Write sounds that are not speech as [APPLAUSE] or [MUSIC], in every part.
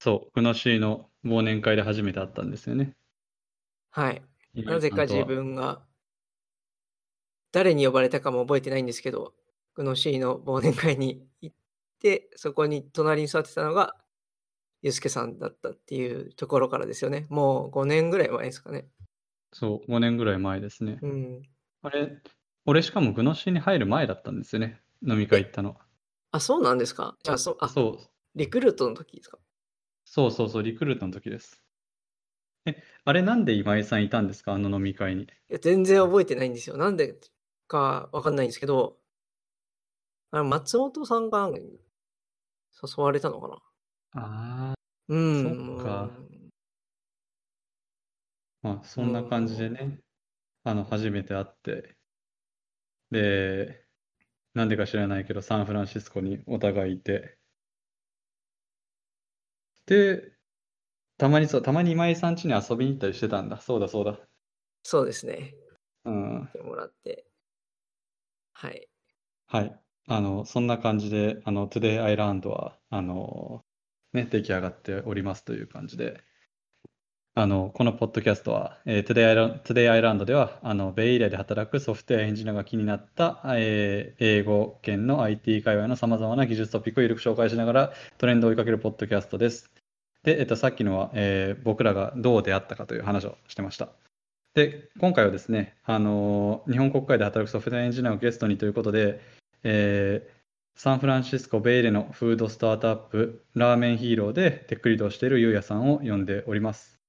そう、グノシーの忘年会で初めて会ったんですよね。はい。なぜか自分が、誰に呼ばれたかも覚えてないんですけど、グノシーの忘年会に行って、そこに隣に座ってたのが、ユースケさんだったっていうところからですよね。もう5年ぐらい前ですかね。そう、5年ぐらい前ですね。うん。あれ、俺しかもグノシーに入る前だったんですよね。飲み会行ったの。あ、そうなんですか？じゃあ、そあそう。リクルートの時ですか？そうそうそう、リクルートの時です。え、あれなんで今井さんいたんですか？あの飲み会に。いや、全然覚えてないんですよ。なんでかわかんないんですけど、あの松本さんが誘われたのかな？ああ、うそっか。まあ、そんな感じでね、あの、初めて会って、で、なんでか知らないけど、サンフランシスコにお互いいて、で、たまにそう、たまに今井さん家に遊びに行ったりしてたんだ。そうだそうだ。そうですね。うん。てもらって。はい。はい。あの、そんな感じで、あの、Today Island は、あの、ね、出来上がっておりますという感じで、あの、このポッドキャストは、えー、Today, Today I Learned では、あの、ベイエリアで働くソフトウェアエンジニアが気になった、えー、英語圏の IT 界隈のさまざまな技術トピックを緩く紹介しながらトレンドを追いかけるポッドキャストです。で、えっと、さっきのは、えー、僕らがどう出会ったかという話をしてました。で、今回はですね、あの日本国外で働くソフトウェアエンジニアをゲストにということで、えー、サンフランシスコベイエリアのフードスタートアップ、 Ramen Hero でテックリードをしているゆうやさんを呼んでおります。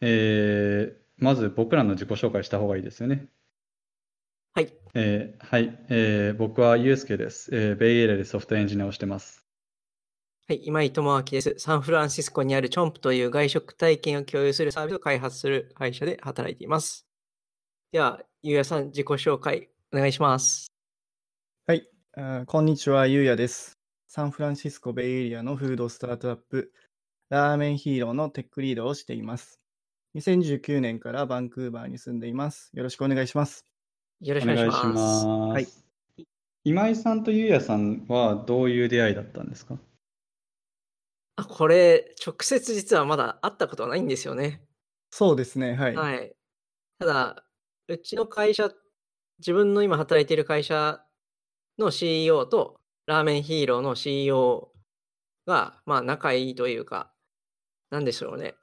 えー、まず僕らの自己紹介した方がいいですよね。はい。えー、はい、えー、僕はゆうすけです、えー。ベイエレでソフトエンジニアをしてます。はい、今井智明です。サンフランシスコにあるチョンプという外食体験を共有するサービスを開発する会社で働いています。では、ゆうやさん、自己紹介お願いします。はい、こんにちは、ゆうやです。サンフランシスコベイエリアのフードスタートアップ、ラーメンヒーローのテックリードをしています。2019年からバンクーバーに住んでいます。よろしくお願いします。よろしくお願いします。はい。今井さんとゆうやさんはどういう出会いだったんですか？あ、これ、直接実はまだ会ったことはないんですよね。そうですね、はい。はい。ただ、うちの会社、自分の今働いている会社の CEO と、ラーメンヒーローの CEO が、まあ、仲いいというか、なんでしょうね。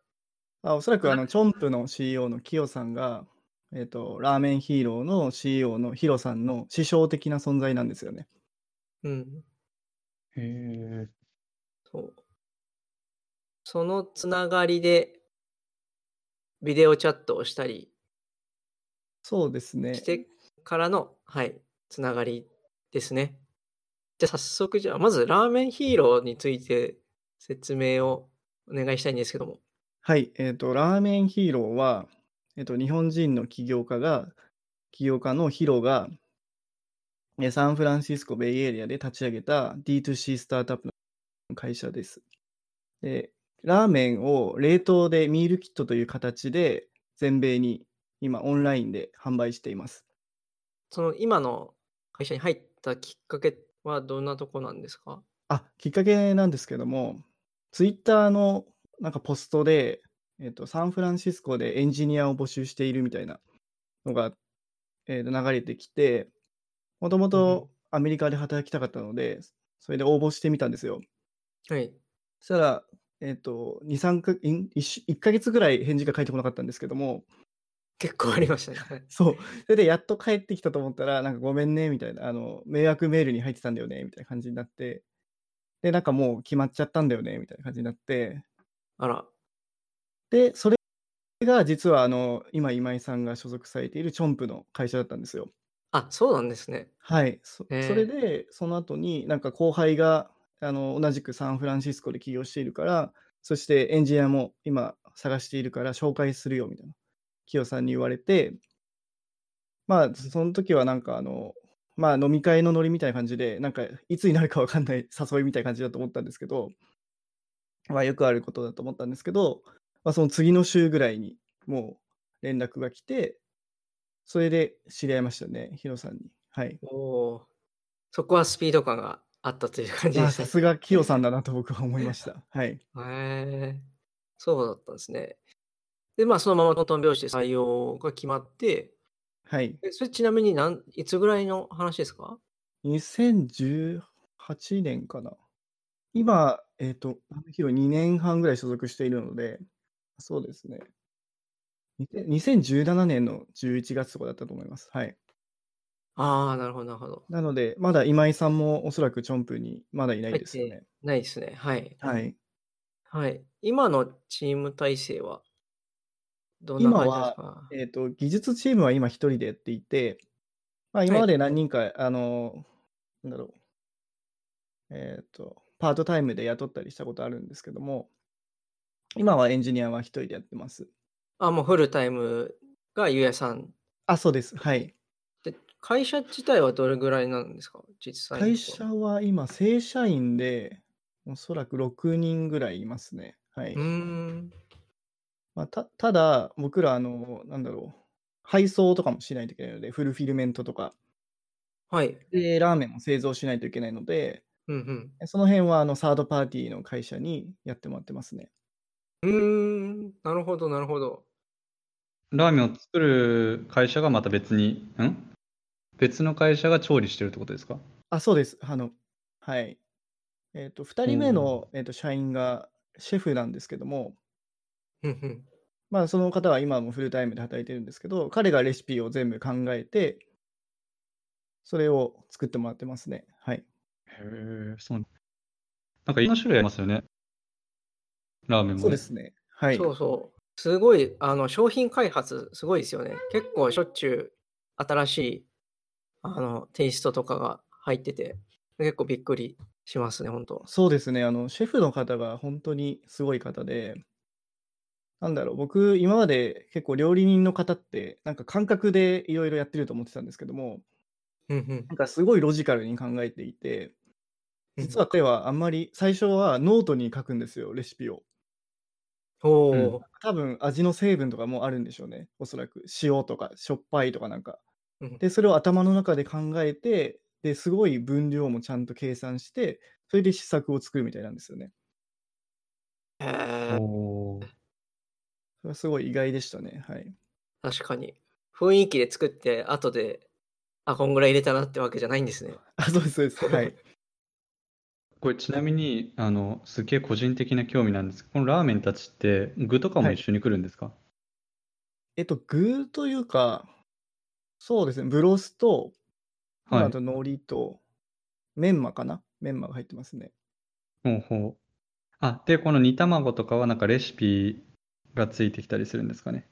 あおそらくあの、チョンプの CEO のキヨさんが、えっ、と、ラーメンヒーローの CEO のヒロさんの師匠的な存在なんですよね。うん。へえ。そう。そのつながりで、ビデオチャットをしたりそうですね。してからの、はい、つながりですね。じゃあ早速じゃあ、まずラーメンヒーローについて説明をお願いしたいんですけども。はい、えっ、と、ラーメンヒーローは、えっ、と、日本人の起業家が、起業家のヒロが、サンフランシスコベイエリアで立ち上げた D2C スタートアップの会社です。で、ラーメンを冷凍でミールキットという形で全米に今オンラインで販売しています。その今の会社に入ったきっかけはどんなとこなんですか？あ、きっかけなんですけども、ツイッターのなんかポストで、えっと、サンフランシスコでエンジニアを募集しているみたいなのが、えー、と流れてきて、もともとアメリカで働きたかったので、それで応募してみたんですよ。はい。そしたら、えっ、ー、と、2、3か1、1ヶ月ぐらい返事が返ってこなかったんですけども、結構ありましたね。[LAUGHS] そう。それでやっと帰ってきたと思ったら、なんかごめんね、みたいな、あの、迷惑メールに入ってたんだよね、みたいな感じになって、で、なんかもう決まっちゃったんだよね、みたいな感じになって、あら。で、それが実は、あの、今、今井さんが所属されているチョンプの会社だったんですよ。あ、そうなんですね。はい。そそれで、その後に、なんか後輩があの同じくサンフランシスコで起業しているから、そしてエンジニアも今探しているから紹介するよみたいな、キヨさんに言われて、まあ、その時はなんかあの、まあ飲み会のノリみたいな感じで、なんかいつになるかわかんない [LAUGHS] 誘いみたいな感じだと思ったんですけど、まあよくあることだと思ったんですけど、まあその次の週ぐらいにもう連絡が来て、それで知り合いましたね、ヒロさんに。はい。お、そこはスピード感があったという感じであ、すね。さすがキヨさんだなと僕は思いました。[LAUGHS] はい。へえ、そうだったんですね。で、まあ、そのままトントン拍子で採用が決まって、はい。え、それちなみになんいつぐらいの話ですか？2018年かな。今、えっーメンヒーロー2年半ぐらい所属しているので、そうですね。にて2017年の11月とかだったと思います。はい。ああ、なるほどなるほど。なので、まだ今井さんもおそらくチョンプにまだいない入ってですよね。ないですね。はい。はい。はい。今のチーム体制はどんな今感じですは、か？えっと、技術チームは今一人でやっていて、まあ、今はい。まで何人か、あの、なんだろう、えっと、パートタイムで雇ったりしたことあるんですけども、今はエンジニアは一人でやってます。あ、もうフルタイムがゆうやさん。あ、そうです。はい。で、会社自体はどれぐらいなんですか？実際会。社は今、正社員で、おそらく6人ぐらいいますね。はい。ん。まあ、たただ、僕ら、あの、なんだろう、配送とかもしないといけないので、フルフィルメントとか。はい。で、ラーメンも製造しないといけないので、うんうん。その辺はあのサードパーティーの会社にやってもらってますね。うーん、なるほどなるほど。ラーメンを作る会社がまた別に、ん？別の会社が調理してるってことですか？あ、そうです。あの、はい。えっと、2人目の、えっと、社員がシェフなんですけども、うんうん。まあ、その方は今もフルタイムで働いてるんですけど、彼がレシピを全部考えて、それを作ってもらってますね。はい。へえ、そう。なんかいろんな種類ありますよね。ラーメンもね。そうですね。はい。そうそう。すごい、あの、商品開発すごいですよね。結構しょっちゅう新しい、あの、テイストとかが入ってて、結構びっくりしますね、本当。そうですね。あの、シェフの方が本当にすごい方で、なんだろう、僕、今まで結構料理人の方って、なんか感覚でいろいろやってると思ってたんですけども、うんうん。なんかすごいロジカルに考えていて、うん実は彼はあんまり、最初はノートに書くんですよ、レシピを。おうんお、多分味の成分とかもあるんでしょうね、おそらく。塩とかしょっぱいとかなんか。うんで、それを頭の中で考えて、ですごい分量もちゃんと計算して、それで試作を作るみたいなんですよね。へえ、それはすごい意外でしたね。はい。確かに。雰囲気で作って、後で、あ、こんぐらい入れたなってわけじゃないんですね。あ、そうです、そうです。はい。[LAUGHS] これちなみに、あの、すげえ個人的な興味なんですけど、このラーメンたちって具とかもはい一緒に来るんですか？えっと、具というか、そうですね、ブロスと、はいあと海苔と、メンマかな？メンマが入ってますね。ほうほう。あ、で、この煮卵とかはなんかレシピがついてきたりするんですかね？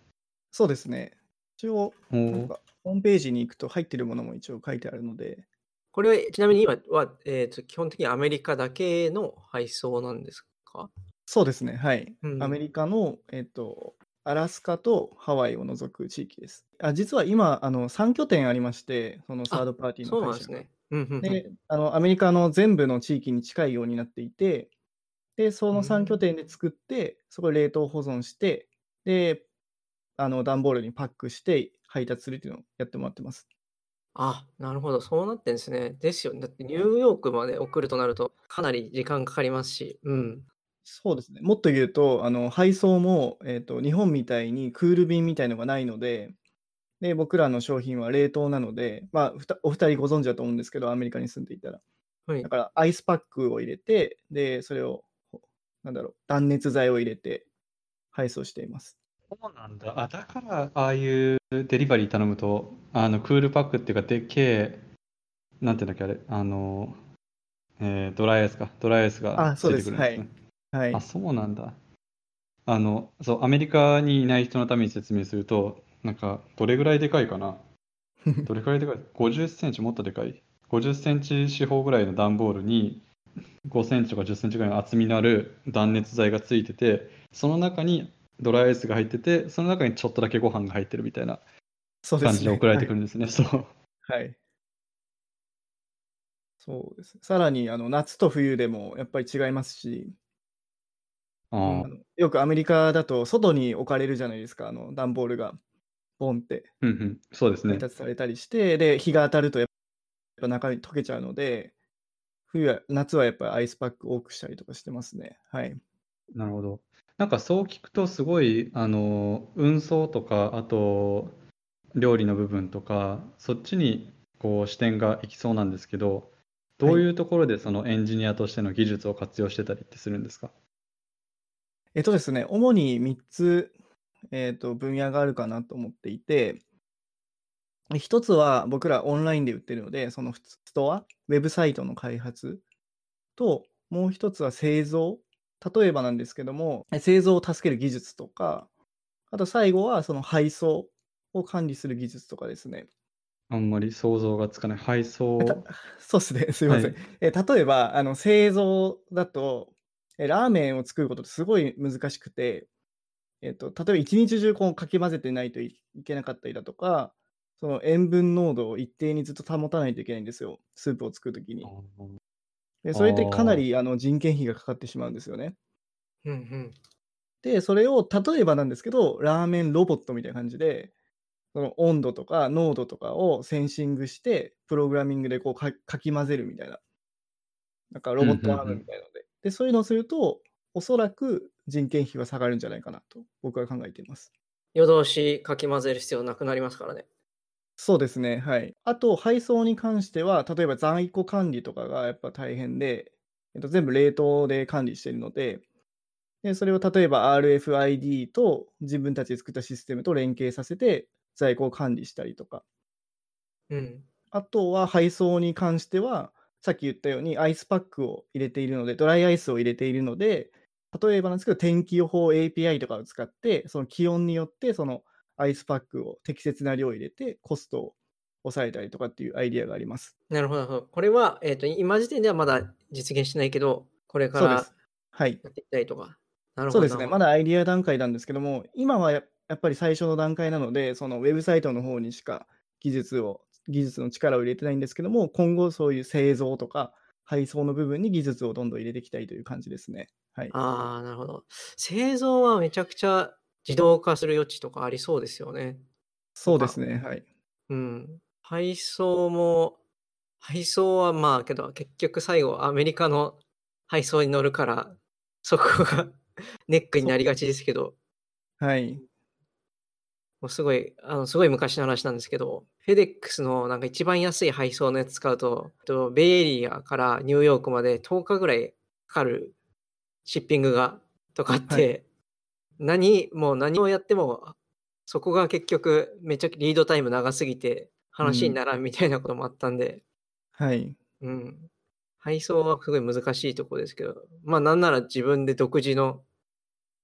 そうですね。一応、なんか、ホームページに行くと入ってるものも一応書いてあるので、これは、ちなみに今は、えーと、基本的にアメリカだけの配送なんですか？そうですね、はい。うんアメリカの、えっと、アラスカとハワイを除く地域です。あ実は今、あの3拠点ありまして、そのサードパーティーその会社が。うなんですね。であの、アメリカの全部の地域に近いようになっていて、で、そのうん3拠点で作って、そこで冷凍保存して、で、あの、段ボールにパックして配達するっていうのをやってもらってます。あ、なるほど。そうなってんですね。ですよね。だってニューヨークまで送るとなると、かなり時間かかりますし。うん。そうですね。もっと言うと、あの配送も、えーと、日本みたいにクール便みたいのがないので、で僕らの商品は冷凍なので、まあ、ふたお二人ご存知だと思うんですけど、アメリカに住んでいたら。はいだ。から、アイスパックを入れて、で、それを、ほなんだろう、断熱材を入れて配送しています。そうなんだ。あ、だから、ああいうデリバリー頼むと、あの、クールパックっていうか、でっけえ、なんていうんだっけ、あれ、あの、えードライアイスか。ドライアイスがついあそうですてくるんですね。はいあ、。そうなんだ。あの、そう、アメリカにいない人のために説明すると、なんか、どれぐらいでかいかな？[LAUGHS] どれくらいでかい ?50 センチもっとでかい？50センチ四方ぐらいの段ボールに5センチとか10センチぐらいの厚みのある断熱材がついてて、その中にドライアイスが入ってて、その中にちょっとだけご飯が入ってるみたいなそうですね。感じで送られてくるんですね。そう。はい。はい。そうです。さらに、あの、夏と冬でもやっぱり違いますし、よくアメリカだと外に置かれるじゃないですか、あの段ボールがボンってうんうん、そうですね配。達されたりして、で、日が当たるとやっぱ中に溶けちゃうので、冬は、夏はやっぱりアイスパック多くしたりとかしてますね。はい。なるほど。なんかそう聞くとすごい、あの、運送とか、あと、料理の部分とか、そっちにこう視点がいきそうなんですけど、どういうところでそのエンジニアとしての技術を活用してたりってするんですか？えっとですね、主に3つ、えっと、分野があるかなと思っていて、一つは僕らオンラインで売ってるので、そのストア、ウェブサイトの開発と、もう一つは製造。例えばなんですけども、製造を助ける技術とか、あと最後はその配送を管理する技術とかですね。あんまり想像がつかない。配送。[LAUGHS] そうですね、すいません。はい、え例えば、あの製造だとえ、ラーメンを作ることってすごい難しくて、えっと、例えば一日中こうかき混ぜてないといけなかったりだとか、その塩分濃度を一定にずっと保たないといけないんですよ、スープを作るときに。でそれってかなりあの人件費がかかってしまうんですよね。うんうん、で、それを例えばなんですけど、ラーメンロボットみたいな感じで、その温度とか濃度とかをセンシングして、プログラミングでこうかき混ぜるみたいな。なんかロボットアームみたいなので。で、そういうのをすると、おそらく人件費は下がるんじゃないかなと僕は考えています。夜通しかき混ぜる必要なくなりますからね。そうですね。はい。あと、配送に関しては、例えば在庫管理とかがやっぱ大変で、えっと、全部冷凍で管理しているので、でそれを例えば RFID と自分たちで作ったシステムと連携させて在庫を管理したりとか。うん。あとは配送に関しては、さっき言ったようにアイスパックを入れているので、ドライアイスを入れているので、例えばなんですけど、天気予報 API とかを使って、その気温によってそのアイスパックを適切な量入れて、コストを抑えたりとかっていうアイディアがあります。なるほど。これは、えーと、今時点ではまだ実現してないけど、これからやっていきたいとか。はい、なるほど。そうですね。まだアイディア段階なんですけども、今はやっぱり最初の段階なので、そのウェブサイトの方にしか技術を技術の力を入れてないんですけども、今後そういう製造とか配送の部分に技術をどんどん入れていきたいという感じですね。はい、ああ、なるほど。製造はめちゃくちゃ自動化する余地とかありそうですよね。そうですね。はい。うん。配送も、配送はまあけど、結局最後アメリカの配送に乗るから、そこが [LAUGHS] ネックになりがちですけど。はい。もうすごい、あの、すごい昔の話なんですけど、フェデックスのなんか一番安い配送のやつ使うと、とベイエリアからニューヨークまで10日ぐらいかかるシッピングがとかって、はい、何、もう何をやっても、そこが結局めっちゃリードタイム長すぎて話にならんみたいなこともあったんで、うん、はい。うん。配送はすごい難しいところですけど、まあなんなら自分で独自の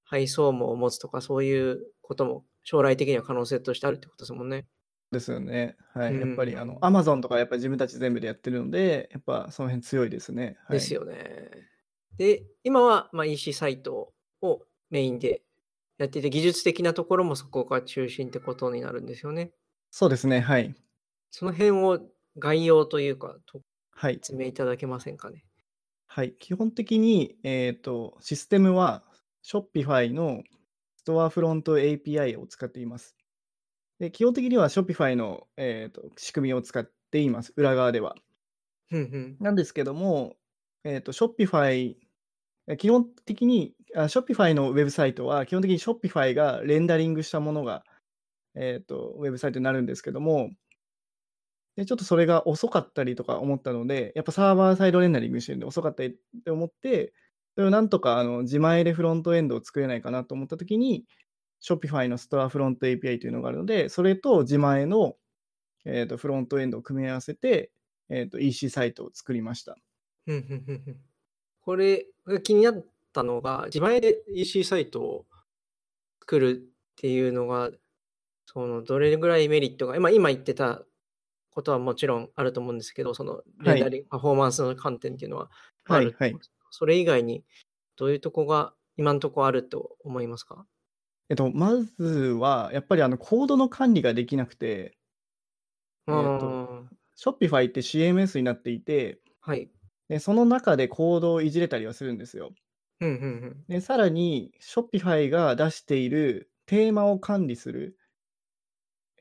配送網を持つとかそういうことも将来的には可能性としてあるってことですもんね。ですよね。はい。やっぱり、あの、アマゾンとかやっぱり自分たち全部でやってるので、やっぱその辺強いですね。はい、ですよね。で、今は、まあ、EC サイトをメインでやっていて、技術的なところもそこが中心ってことになるんですよね。そうですね。はい。その辺を概要というか、はい。説明いただけませんかね。はい。基本的に、えっ、ー、と、システムは Shopify のストアフロント API を使っています。で基本的には Shopify の、えーと、仕組みを使っています、裏側では。なんですけども、えーと、Shopify、基本的に、Shopify のウェブサイトは、基本的に Shopify がレンダリングしたものが、えーと、ウェブサイトになるんですけども、でちょっとそれが遅かったりとか思ったので、やっぱサーバーサイドレンダリングしてるんで遅かったりって思って、それをなんとかあの自前でフロントエンドを作れないかなと思ったときに、Shopify のストアフロント API というのがあるので、それと自前の、えーと、フロントエンドを組み合わせて、えーと、EC サイトを作りました。これが気になったのが、自前で EC サイトを作るっていうのが、そのどれぐらいメリットが、今今言ってたことはもちろんあると思うんですけど、そのレンダリング、パフォーマンスの観点っていうのはある、はいはい、それ以外にどういうとこが今のところあると思いますか？えっと、まずは、やっぱりあのコードの管理ができなくて、えっと、Shopify って CMS になっていて、はい。でその中でコードをいじれたりはするんですよ。うんうんうん。で、さらに Shopify が出しているテーマを管理する、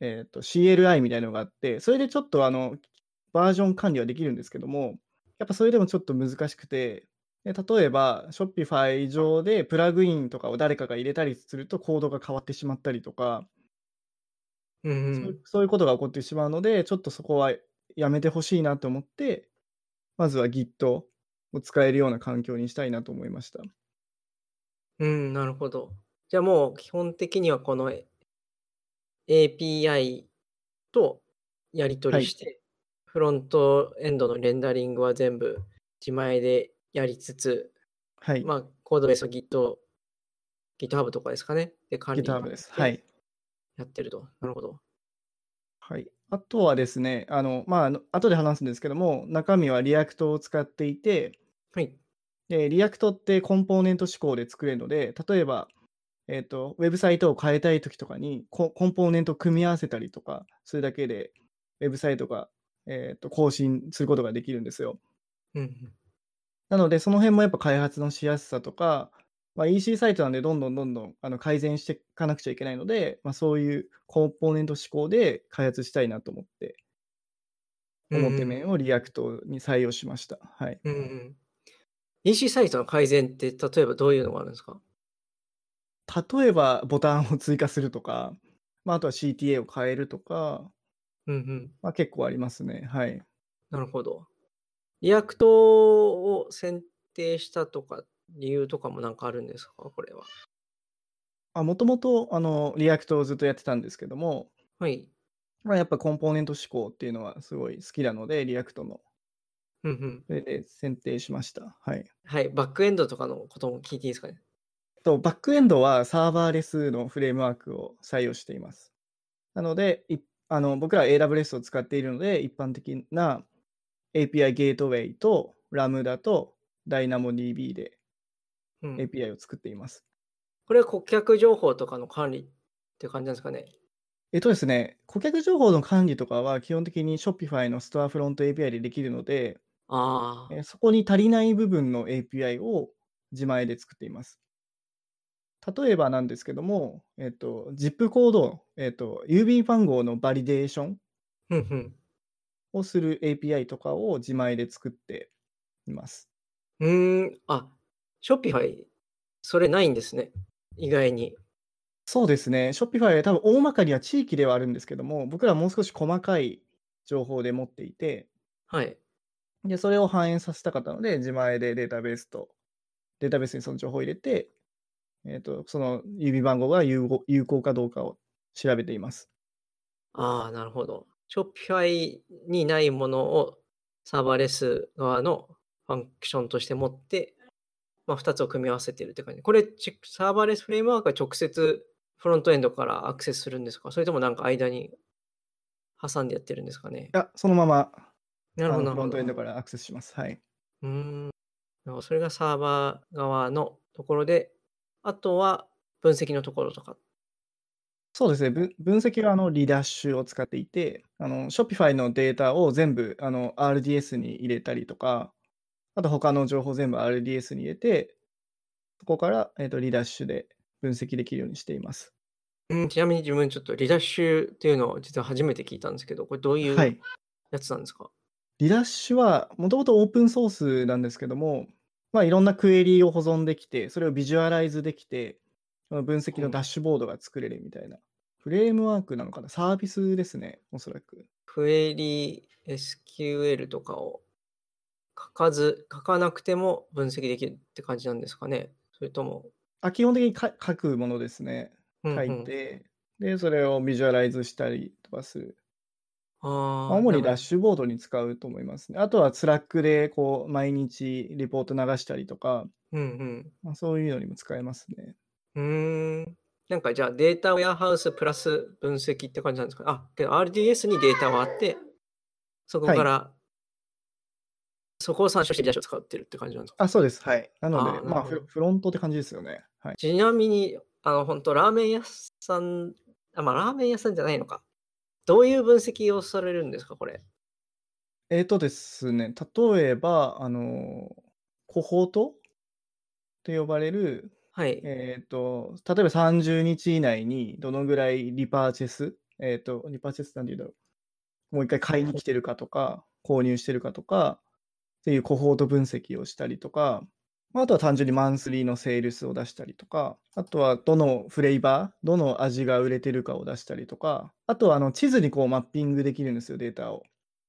えっと、CLI みたいなのがあって、それでちょっとあの、バージョン管理はできるんですけども、やっぱそれでもちょっと難しくて、で例えば Shopify 上でプラグインとかを誰かが入れたりするとコードが変わってしまったりとか、うんそううんそういうことが起こってしまうので、ちょっとそこはやめてほしいなと思って、まずは Git を使えるような環境にしたいなと思いました。うん、なるほど。じゃあもう基本的にはこの API とやり取りして、フロントエンドのレンダリングは全部自前でやりつつ、はい。まあコードベースを Git、GitHub とかですかね。で管理 GitHub です。はい。やってると。なるほど。はい。あとはですね、あの、まあ後で話すんですけども、中身は React を使っていて、はい。で、React ってコンポーネント指向で作れるので、例えば、えっ、と、ウェブサイトを変えたいときとかにコ、コンポーネントを組み合わせたりとか、するだけで、ウェブサイトが、えっ、と、更新することができるんですよ。うんうん。なので、その辺もやっぱ開発のしやすさとか、まあ、EC サイトなんでどんどんどんどんあの改善していかなくちゃいけないので、まあ、そういうコンポーネント思考で開発したいなと思って、表面を React に採用しました。はい。うんうん。EC サイトの改善って例えばどういうのがあるんですか？例えば、ボタンを追加するとか、まあ、あとは CTA を変えるとか、うんうん。まあ、結構ありますね。はい。なるほど。 React を選定したとか理由とかもなんかあるんですか？これは。もともと、あの、 React をずっとやってたんですけども、はい。まあ、やっぱコンポーネント志向っていうのはすごい好きなので、 React の。うんうん。それで選定しました。はい。はい。バックエンドとかのことも聞いていいですかね？と、バックエンドはサーバーレスのフレームワークを採用しています。なので、いあの僕らは AWS を使っているので、一般的な API Gateway と Lambda と DynamoDB でうん。API を作っています。これは顧客情報とかの管理って感じなんですかね？えっとですね、顧客情報の管理とかは基本的に Shopify のストアフロント API でできるので、ああ。えそこに足りない部分の API を自前で作っています。例えばなんですけども、えっと、ZIP コード、えっと、郵便番号のバリデーションうんうん。をする API とかを自前で作っています。うーん。あ、Shopify、それないんですね。意外に。そうですね、Shopify は多分大まかには地域ではあるんですけども、僕らはもう少し細かい情報で持っていて、はい。で、それを反映させたかったので、自前でデータベースと、データベースにその情報を入れて、えっ、と、その指番号が有効有効かどうかを調べています。ああ、なるほど。Shopify にないものをサーバーレス側のファンクションとして持って、まあ、2つを組み合わせてるって感じ。これ、ちサーバーレスフレームワークは直接フロントエンドからアクセスするんですか？それともなんか間に挟んでやってるんですかね？いや、そのままなるほど、フロント。エンドからアクセスします。はい。うーん。それがサーバー側のところで、あとは分析のところとか。そうですね、分分析はあのリダッシュを使っていて、あの Shopify のデータを全部あの RDS に入れたりとか、あと他の情報全部 RDS に入れて、そこから、えー、とリダッシュで分析できるようにしています。うん、ちなみに自分ちょっとリダッシュっていうのを実は初めて聞いたんですけど、これどういうはい。やつなんですか、リダッシュはもともとオープンソースなんですけども、まあ、いろんなクエリを保存できて、それをビジュアライズできて、その分析のダッシュボードが作れるみたいな。フレームワークなのかな？サービスですね、おそらく。クエリ SQL とかを書かず、書かなくても分析できるって感じなんですかね？それとも、あ基本的にか書くものですね。うんうん書いて、で、それをビジュアライズしたりとかする。あまあ主にダッシュボードに使うと思いますね。あとは Slack でこう毎日リポート流したりとか、うんまあ、そういうのにも使えますね。うん。なんかじゃあデータウェアハウスプラス分析って感じなんですか？あ、けど RDS にデータはあって、そこはいから、そこを参照してリダッシュを使ってるって感じなんですか？あ、そうです。はい。なので、あまあフロ、フロントって感じですよね。はい。ちなみに、あの、本当ラーメン屋さん、あ、まあ、ラーメン屋さんじゃないのか。どういう分析をされるんですか、これ？えーとですね、例えば、あの、コホートと呼ばれる、はい。えーと、例えば30日以内にどのぐらいリパーチェス、えーと、リパーチェスなんて言うんだろう。もう一回買いに来てるかとか、購入してるかとか、っていうコホート分析をしたりとか、まああとは単純にマンスリーのセールスを出したりとか、あとはどのフレーバー、どの味が売れてるかを出したりとか、あとはあの地図にこうマッピングできるんですよ、データを。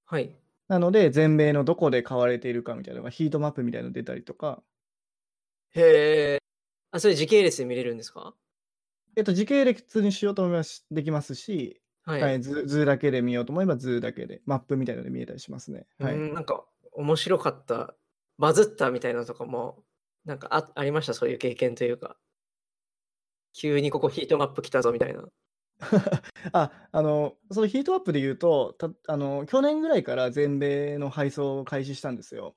はい。なので、全米のどこで買われているかみたいなのがヒートマップみたいなの出たりとか、へえ。あ、それ時系列で見れるんですか？えっと、時系列にしようと思いますできますし、はい。はい、図図だけで見ようと思えば図だけで、マップみたいなので見えたりしますね。はい。うん、なんか面白かった、バズったみたいなのとかも、なんかあありました、そういう経験というか。急にここヒートマップ来たぞみたいな。[LAUGHS] あ、あの、そのヒートアップで言うと、たあの去年ぐらいから全米の配送を開始したんですよ。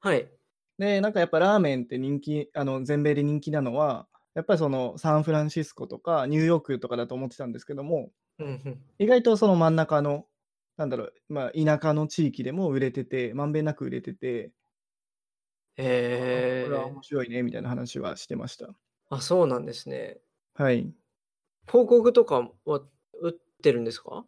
はい。で、なんかやっぱラーメンって人気、あの全米で人気なのは、やっぱりそのサンフランシスコとかニューヨークとかだと思ってたんですけども。意外とその真ん中の、なんだろう、まあ、田舎の地域でも売れてて、まんべんなく売れてて、へえ。これは面白いねみたいな話はしてました。あ、そうなんですね。はい。広告とかは売ってるんですか？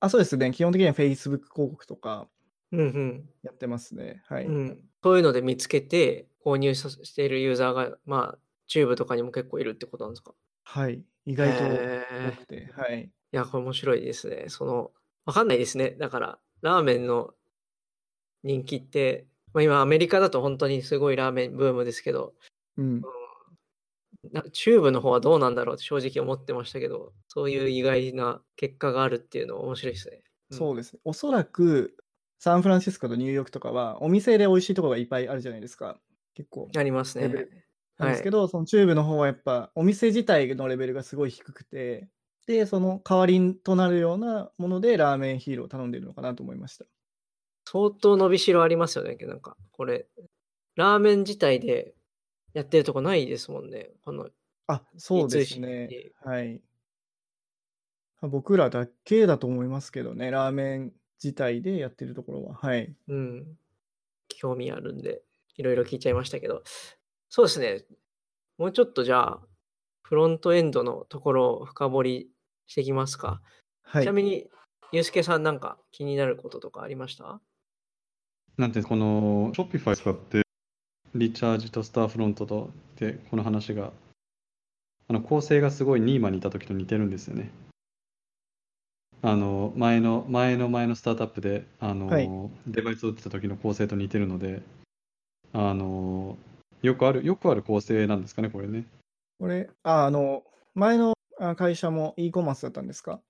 あ、そうですね。基本的には Facebook 広告とかうんうん。やってますね。はい。うん、そういうので見つけて購入さしているユーザーが、まあ、チューブとかにも結構いるってことなんですか？はい。意外と多くて、はい。いや、これ面白いですね。その、わかんないですね。だから、ラーメンの人気って、まあ、今アメリカだと本当にすごいラーメンブームですけど、うん。なチューブの方はどうなんだろうって正直思ってましたけど、そういう意外な結果があるっていうのは面白いですね。うんそうですね。おそらく、サンフランシスコとニューヨークとかは、お店で美味しいところがいっぱいあるじゃないですか。結構。ありますね。なんですけど、そのチューブの方はやっぱ、お店自体のレベルがすごい低くて、で、その代わりとなるようなもので、 Ramen Hero を頼んでるのかなと思いました。相当伸びしろありますよね。なんか、これ、ラーメン自体でやってるとこないですもんね。このあ、そうですねで。はい。僕らだけだと思いますけどね、ラーメン自体でやってるところは。はい。うん、興味あるんで、いろいろ聞いちゃいましたけど、そうですね。もうちょっとじゃあ、フロントエンドのところを深掘りしていきますか。はいちな。みに、ゆうすけさんなんか気になることとかありました？なんてこの Shopify 使ってリチャージとスターフロントとでこの話があの構成がすごいニーマにいた時と似てるんですよね。あの前の前の前のスタートアップであの、はいデバイスを打ってた時の構成と似てるのであのよくあるよくある構成なんですかねこれね。これ、あ、あの、前のあ会社も e コマースだったんですか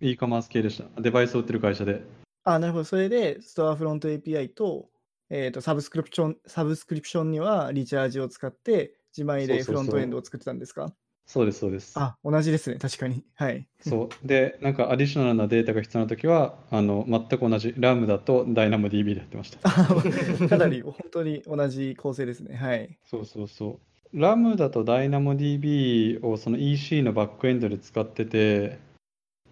？e コマース系でした。デバイスを売ってる会社で。あ、なるほど。それで、 Storefront API と、えっと、サブスクリプション、サブスクリプションには Recharge を使って、自前でそうそうそうフロントエンドを作ってたんですか？そうですそうです。あ、同じですね。確かに。はい。そう。で、なんか additional なデータが必要なときは、あの、全く同じ、 Lambda と DynamoDB でやってました。あかなり本当に同じ構成ですね。はい。そうそうそう。 Lambda と DynamoDB をその EC のバックエンドで使ってて、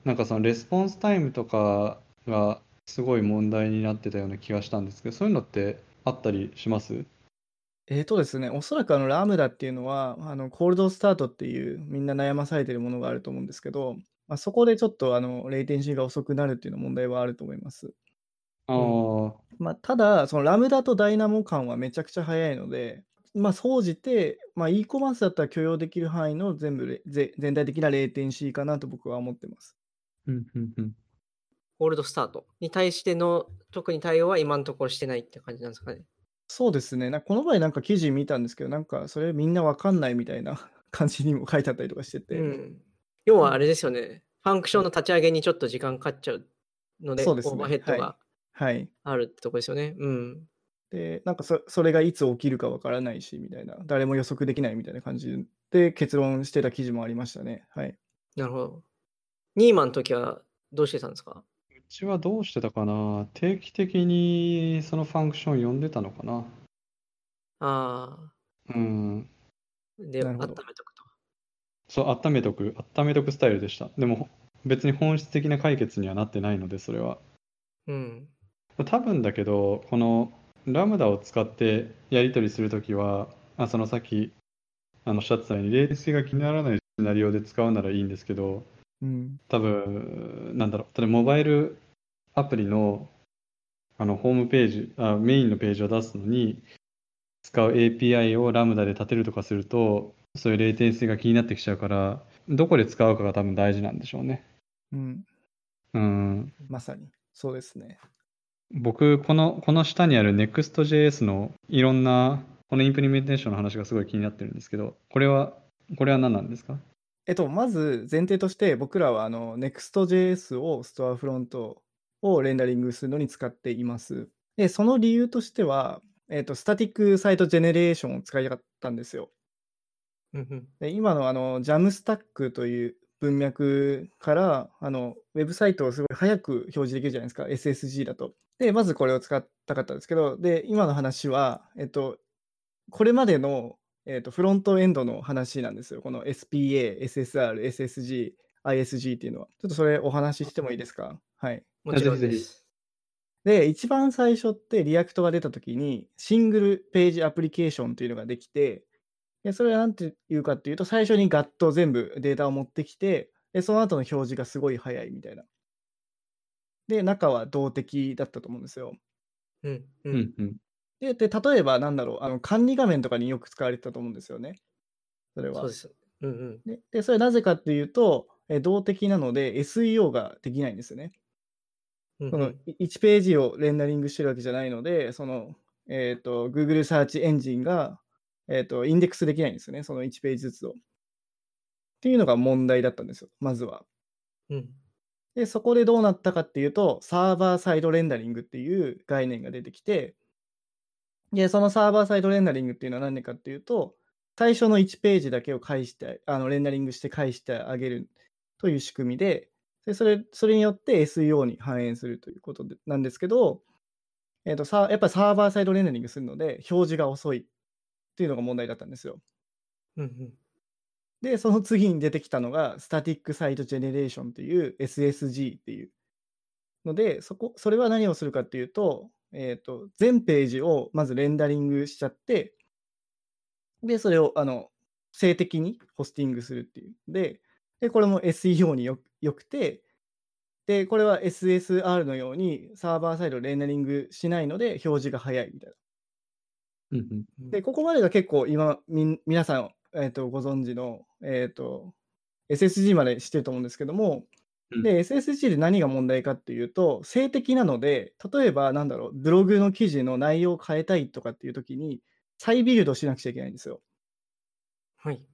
なんかそのレスポンスタイムとかがすごい問題になってたような気がしたんですけど、そういうのってあったりします？えーとですね、おそらくあの Lambda っていうのは、あの cold start っていうみんな悩まされてるものがあると思うんですけど、まあ、そこでちょっとあのレイテンシーが遅くなるっていうの問題はあると思います。ああ、まあ、ただ、そのラムダとダイナモ間はめちゃくちゃ速いので、まあ、総じて、まあ、e コマースだったら許容できる範囲の全部レぜ全体的なレイテンシーかなと僕は思ってます。うんうんうん。ホールドスタートに対しての特に対応は今のところしてないって感じなんですかね。そうですね。なんかこの場合なんか記事見たんですけど、なんかそれみんなわかんないみたいな [LAUGHS] 感じにも書いてあったりとかしてて、うん、要はあれですよね。ファンクションの立ち上げにちょっと時間かかっちゃうので、そうでオーバーヘッドはがはい。あるってとこですよね。うん。で、なんかそそれがいつ起きるかわからないし、みたいな、誰も予測できないみたいな感じで結論してた記事もありましたね。はい。なるほど。ニーマンの時はどうしてたんですか？うちはどうしてたかな？定期的にそのファンクション読んでたのかな？あうん。あ。で、温めなるほどとくと。そう、温めとく、温めとくスタイルでした。でも、別に本質的な解決にはなってないので、それは。うん。多分だけど、このラムダを使ってやり取りするときは、あそのさっきあのおっしゃってたように、レイテンシーが気にならないシナリオで使うならいいんですけど、うん。多分なんだろう、例えばモバイルアプリのあのホームページあ、メインのページを出すのに、使う API をラムダで立てるとかすると、そういうレイテンシーが気になってきちゃうから、どこで使うかが多分大事なんでしょうね。うん、うん。まさに。そうですね。僕、この、この下にある Next.js のいろんな、このインプリメンテーションの話がすごい気になってるんですけど、これは、これは何なんですか？えっと、まず前提として、僕らはあの Next.js をストアフロントをレンダリングするのに使っています。で、その理由としては、えっと、スタティックサイトジェネレーションを使いたかったんですよ。で今のあの Jamstack という文脈からあのウェブサイトをすごい早く表示できるじゃないですか、SSG だと。で、まずこれを使ったかったんですけど、で、今の話は、えっと、これまでの、えっと、フロントエンドの話なんですよ。この SPA、SSR、SSG、ISG っていうのは。ちょっとそれお話ししてもいいですか？はい。もちろんです。で、一番最初って React が出たときに、 single page application というのができて、でそれは何て言うかっていうと、最初にガッと全部データを持ってきて、でその後の表示がすごい早いみたいな。で、中は動的だったと思うんですよ。うんううんんうん。で、で例えばなんだろう、あの管理画面とかによく使われてたと思うんですよね。それは。そうです。うんうん。でで、それはなぜかっていうと、え動的なので SEO ができないんですよね。うんその1ページをレンダリングしてるわけじゃないので、その、えっ、と、Google サーチエンジンが、えっ、と、インデックスできないんですよね、その1ページずつを。っていうのが問題だったんですよ、まずは。うんで、そこでどうなったかっていうと、サーバーサイドレンダリングっていう概念が出てきて、で、そのサーバーサイドレンダリングっていうのは何かっていうと、最初の1ページだけを返して、あのレンダリングして返してあげるという仕組みで、でそれそれによって SEO に反映するということでなんですけど、えーとさ、やっぱりサーバーサイドレンダリングするので、表示が遅いっていうのが問題だったんですよ。うんうんで、その次に出てきたのが、スタティックサイトジェネレーションっていう SSG っていうので、そこ、それは何をするかっていうと、えっ、と、全ページをまずレンダリングしちゃって、で、それを、あの、静的にホスティングするっていう。で、でこれも SEO によよくて、で、これは SSR のようにサーバーサイドレンダリングしないので表示が早いみたいな。で、ここまでが結構今、みん皆さん、えー、とご存知の、えー、と SSG までしてると思うんですけども、うんで、SSG で何が問題かっていうと、性的なので、例えば、なんだろう、ブログの記事の内容を変えたいとかっていう時に、再ビルドしなくちゃいけないんですよ。はい。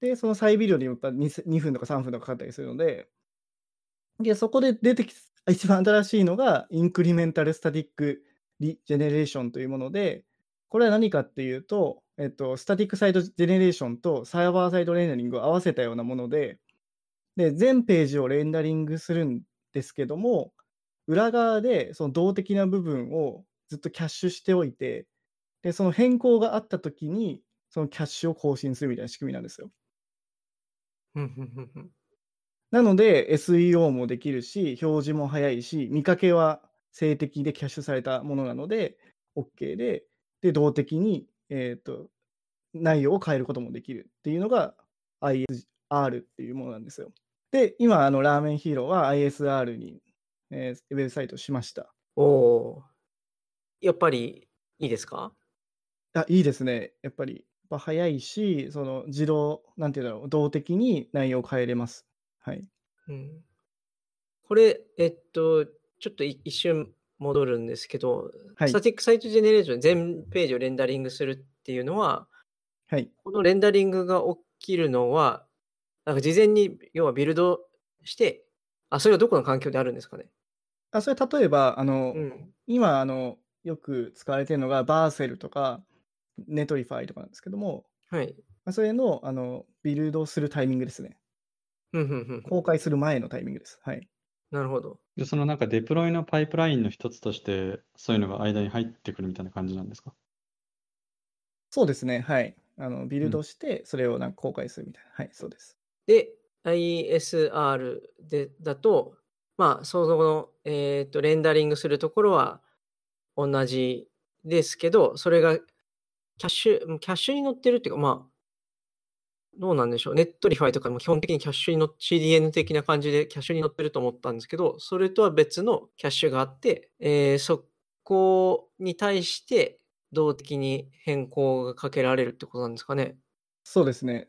で、その再ビルドにやっぱ 2, 2分とか3分とかかかったりするので、で、そこで出てき一番新しいのが、 incremental static regeneration というもので、これは何かっていうと、えっと、 static site generation と server side rendering を合わせたようなもので、で、全ページをレンダリングするんですけども、裏側でその動的な部分をずっとキャッシュしておいて、で、その変更があったときに、そのキャッシュを更新するみたいな仕組みなんですよ。なので SEO もできるし、表示も早いし、見かけは静的でキャッシュされたものなので OK で、で、動的に、えー、と内容を変えることもできるっていうのが ISR っていうものなんですよ。で、今、あのラーメンヒーローは ISR に、えーウェブサイトしました。おおー。やっぱりいいですか？あ、いいですね。やっぱり、やっぱ早いし、その自動、なんていうんだろう、動的に内容を変えれます。はい。うん。これ、えっと、ちょっとい一瞬戻るんですけど、はい static site generation 全ページをレンダリングするっていうのは、はい。このレンダリングが起きるのは、なんか事前に要はビルドして、あ、それはどこの環境であるんですかね？あ、それ例えば、あの、うん。今あのよく使われているのが Vercel とか Netlify とかなんですけども、はい。まあそれのあのビルドするタイミングですね。うんうんうんうん公開する前のタイミングです。はい。なるほど。で、そのなんかデプロイのパイプラインの一つとして、そういうのが間に入ってくるみたいな感じなんですか？そうですね。はい。あのビルドして、それをなんか公開するみたいな。はい、そうです。で、ISR でだと、まあ、その後の、えーと、レンダリングするところは同じですけど、それがキャッシュ、キャッシュに乗ってるっていうか、まあ、どうなんでしょう。 Netlify とかも基本的にキャッシュに乗っ CDN 的な感じでキャッシュに乗ってると思ったんですけど、それとは別のキャッシュがあって、えー投稿に対して動的に変更がかけられるってことなんですかね。そうですね。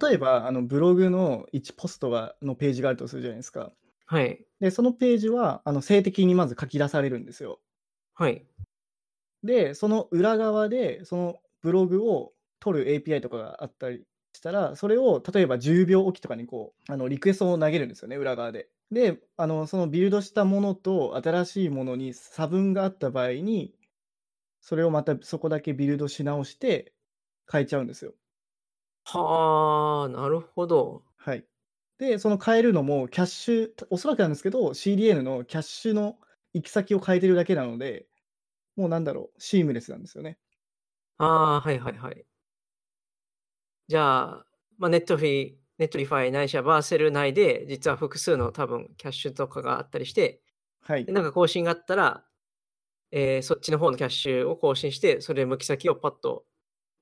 例えば、あのブログの1ポストがのページがあるとするじゃないですか。はい。で、そのページはあの静的にまず書き出されるんですよ。はい。で、その裏側で、そのブログを取る API とかがあったりしたら、それを例えば10秒おきとかにこう、あのリクエストを投げるんですよね、裏側で。で、あのそのビルドしたものと新しいものに差分があった場合に、それをまたそこだけビルドし直して変えちゃうんですよ。はあ、なるほど。はい。で、その変えるのもキャッシュ、おそらくなんですけど、CDN のキャッシュの行き先を変えてるだけなので、もうなんだろう、シームレスなんですよね。ああ、はいはいはい。じゃあ、まあ、ネットフィ、 Netlify ないしは Vercel 内で、実は複数の多分キャッシュとかがあったりして、はいで。なんか更新があったら、えーそっちの方のキャッシュを更新して、それで向き先をパッと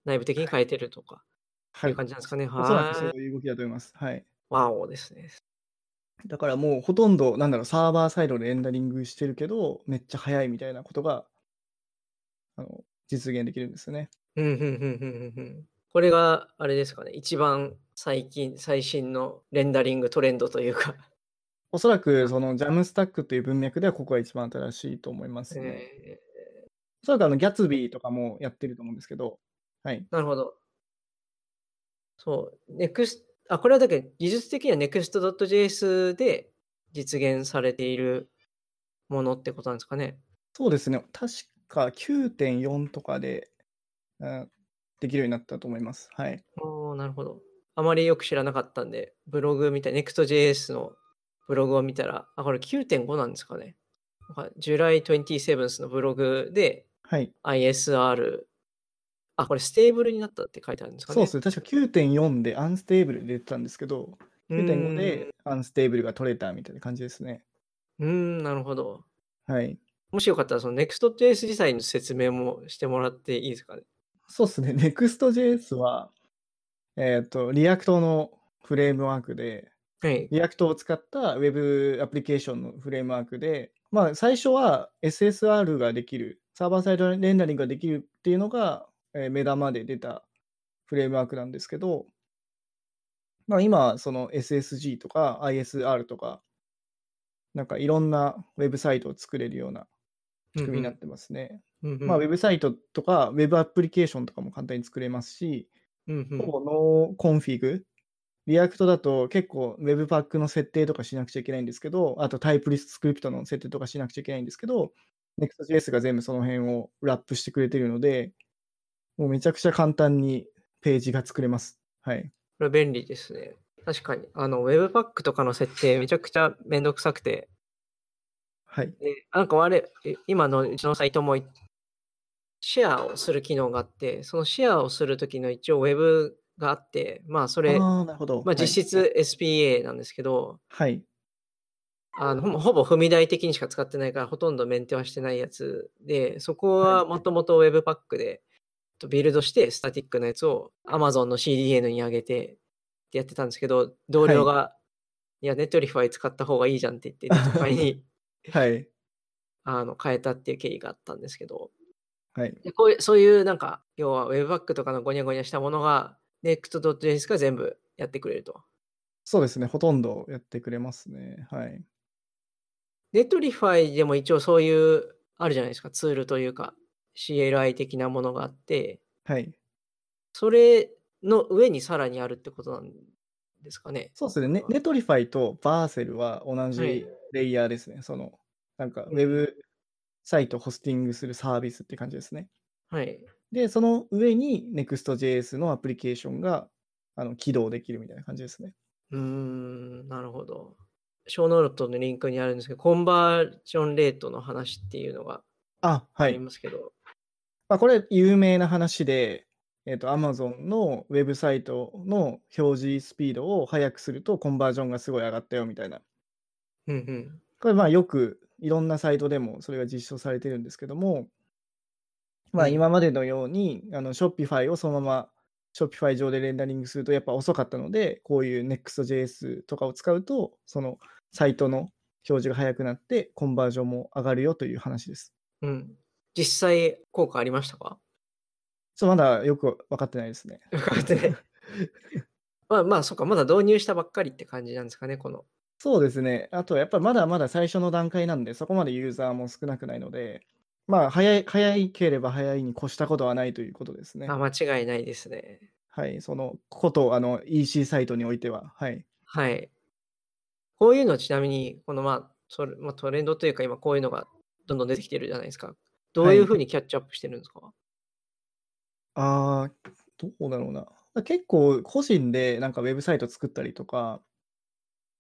内部的に変えてるとか、はい感じなんですかね。おそらくそうはい。いう動きだと思います。はい。ワオですね。だからもうほとんど、なんだろう、サーバーサイドでレンダリングしてるけど、めっちゃ早いみたいなことが、あの、実現できるんですよね。うん、うん、うん、うん、うんうん。これが、あれですかね。一番最近、最新のレンダリングトレンドというか。おそらく、その、ジャムスタックという文脈では、ここが一番新しいと思いますね。えおそらく、あの、ギャツビーとかもやってると思うんですけど、はい。ーなるほど。そう。ネクスあ、これはだけど技術的には Next.js で実現されているものってことなんですかね。そうですね。確か9.4とかで、うんできるようになったと思います。はい。おーなるほど。あまりよく知らなかったんで、ブログみたい、Next.js のブログを見たら、あ、これ9.5なんですかね。なんか July 27th のブログではい。ISR、あ、これ stable になったって書いてあるんですかね？そうですね。確か9.4で unstable で出てたんですけど、うーん9.5で unstable が取れたみたいな感じですね。うーん、なるほど。はい。もしよかったら、その Next.js 自体の説明もしてもらっていいですかね？そうですね。Next.js は、えっ、と、 React のフレームワークで、はい。 React を使った Web アプリケーションのフレームワークで、まあ、最初は SSR ができる、 server-side rendering ができるっていうのが、えー目玉で出たフレームワークなんですけど、まあ、今はその SSG とか ISR とか、なんかいろんなウェブサイトを作れるような仕組みになってますね。うんうんまあ、ウェブサイトとか、ウェブアプリケーションとかも簡単に作れますし、うんうんほぼノーコンフィグ。 React だと結構 Webpack の設定とかしなくちゃいけないんですけど、あと TypeScript の設定とかしなくちゃいけないんですけど、Next.js が全部その辺をラップしてくれてるので、もうめちゃくちゃ簡単にページが作れます。はい。これ便利ですね。確かに。あの、Webpack とかの設定めちゃくちゃめんどくさくて、はい。でなんか我々、え今のうちのサイトもいシェアをする機能があって、そのシェアをするときの一応 Web があって、まあそれ、ああ、なるほど。まあ実質 SPA なんですけど、はい。あのほぼほぼ踏み台的にしか使ってないから、ほとんどメンテはしてないやつで、そこはもともと Webpack でとビルドして、スタティックなやつを Amazon の CDN に上げてってやってたんですけど、同僚が、い、や、Netlify 使った方がいいじゃんって言って、[LAUGHS] Netlify にはい。あの変えたっていう経緯があったんですけど、はい。でこういうそういうなんか、要は Webpack とかのゴニャゴニャしたものが Next.js が全部やってくれると。そうですね。ほとんどやってくれますね。はい。Netlify でも一応そういう、あるじゃないですか、ツールというか、CLI 的なものがあって、はい。それの上にさらにあるってことなんですかね？そうですね。ネ Netlify と Vercel は同はいじレイヤーですね。その、なんか、うんウェブサイトホスティングするサービスって感じですね。はい。で、その上に Next.js のアプリケーションがあの起動できるみたいな感じですね。うーん、なるほど。 show note のリンクにあるんですけど、 conversion rate の話っていうのがあ、はありい。ますけど、まあ、これ有名な話で、えっ、と、Amazon のウェブサイトの表示スピードを速くするとコンバージョンがすごい上がったよみたいな。うんうん。これまあよくいろんなサイトでもそれが実証されてるんですけども、まあうん今までのように、あの Shopify をそのまま Shopify 上でレンダリングするとやっぱ遅かったので、こういう Next.js とかを使うと、そのサイトの表示が速くなってコンバージョンも上がるよという話です。うん。実際効果ありましたか？そう、まだよく分かってないですね。分かってない。[LAUGHS] まあまあ、そっか、まだ導入したばっかりって感じなんですかね、この。そうですね。あと、やっぱりまだまだ最初の段階なんで、そこまでユーザーも少なくないので、まあ、早い、早いければ早いに越したことはないということですね。あ、間違いないですね。はい、そのこと、あの、EC サイトにおいては。はい。はい。こういうのちなみに、このまあ、それまあ、トレンドというか、今こういうのがどんどん出てきてるじゃないですか。どういうふうにキャッチアップしてるんですか、ああ、どうだろうな。結構、個人でなんかウェブサイト作ったりとか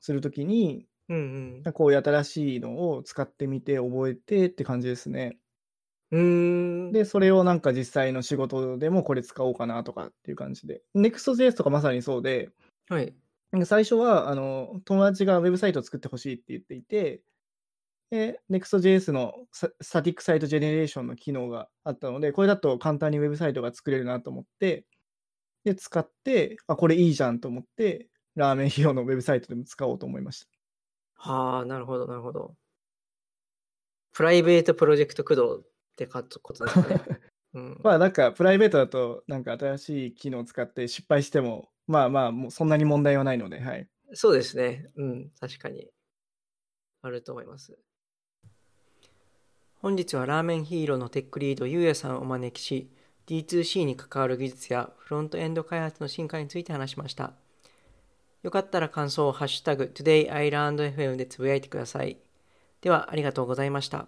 するときに、うんなんかこういう新しいのを使ってみて覚えてって感じですね。うん。で、それをなんか実際の仕事でもこれ使おうかなとかっていう感じで。Next.js とかまさにそうで、はい。なんか最初はあの友達がウェブサイトを作ってほしいって言っていて、で、Next.js のス static site generation の機能があったので、これだと簡単にウェブサイトが作れるなと思って、で、使って、あ、これいいじゃんと思って、ラーメンヒーローのウェブサイトでも使おうと思いました。はあ、なるほど、なるほど。 private project 駆動ってかことですね。[LAUGHS] うん、まあなんかプライベートだとなんか新しい機能を使って失敗してもまあまあもうそんなに問題はないので、はい。そうですね。うん、確かに。あると思います。本日はラーメンヒーローのテックリードゆうやさんをお招きし、D2C に関わる技術やフロントエンド開発の進化について話しました。よかったら感想をハッシュタグ TodayIlandFM でつぶやいてください。ではありがとうございました。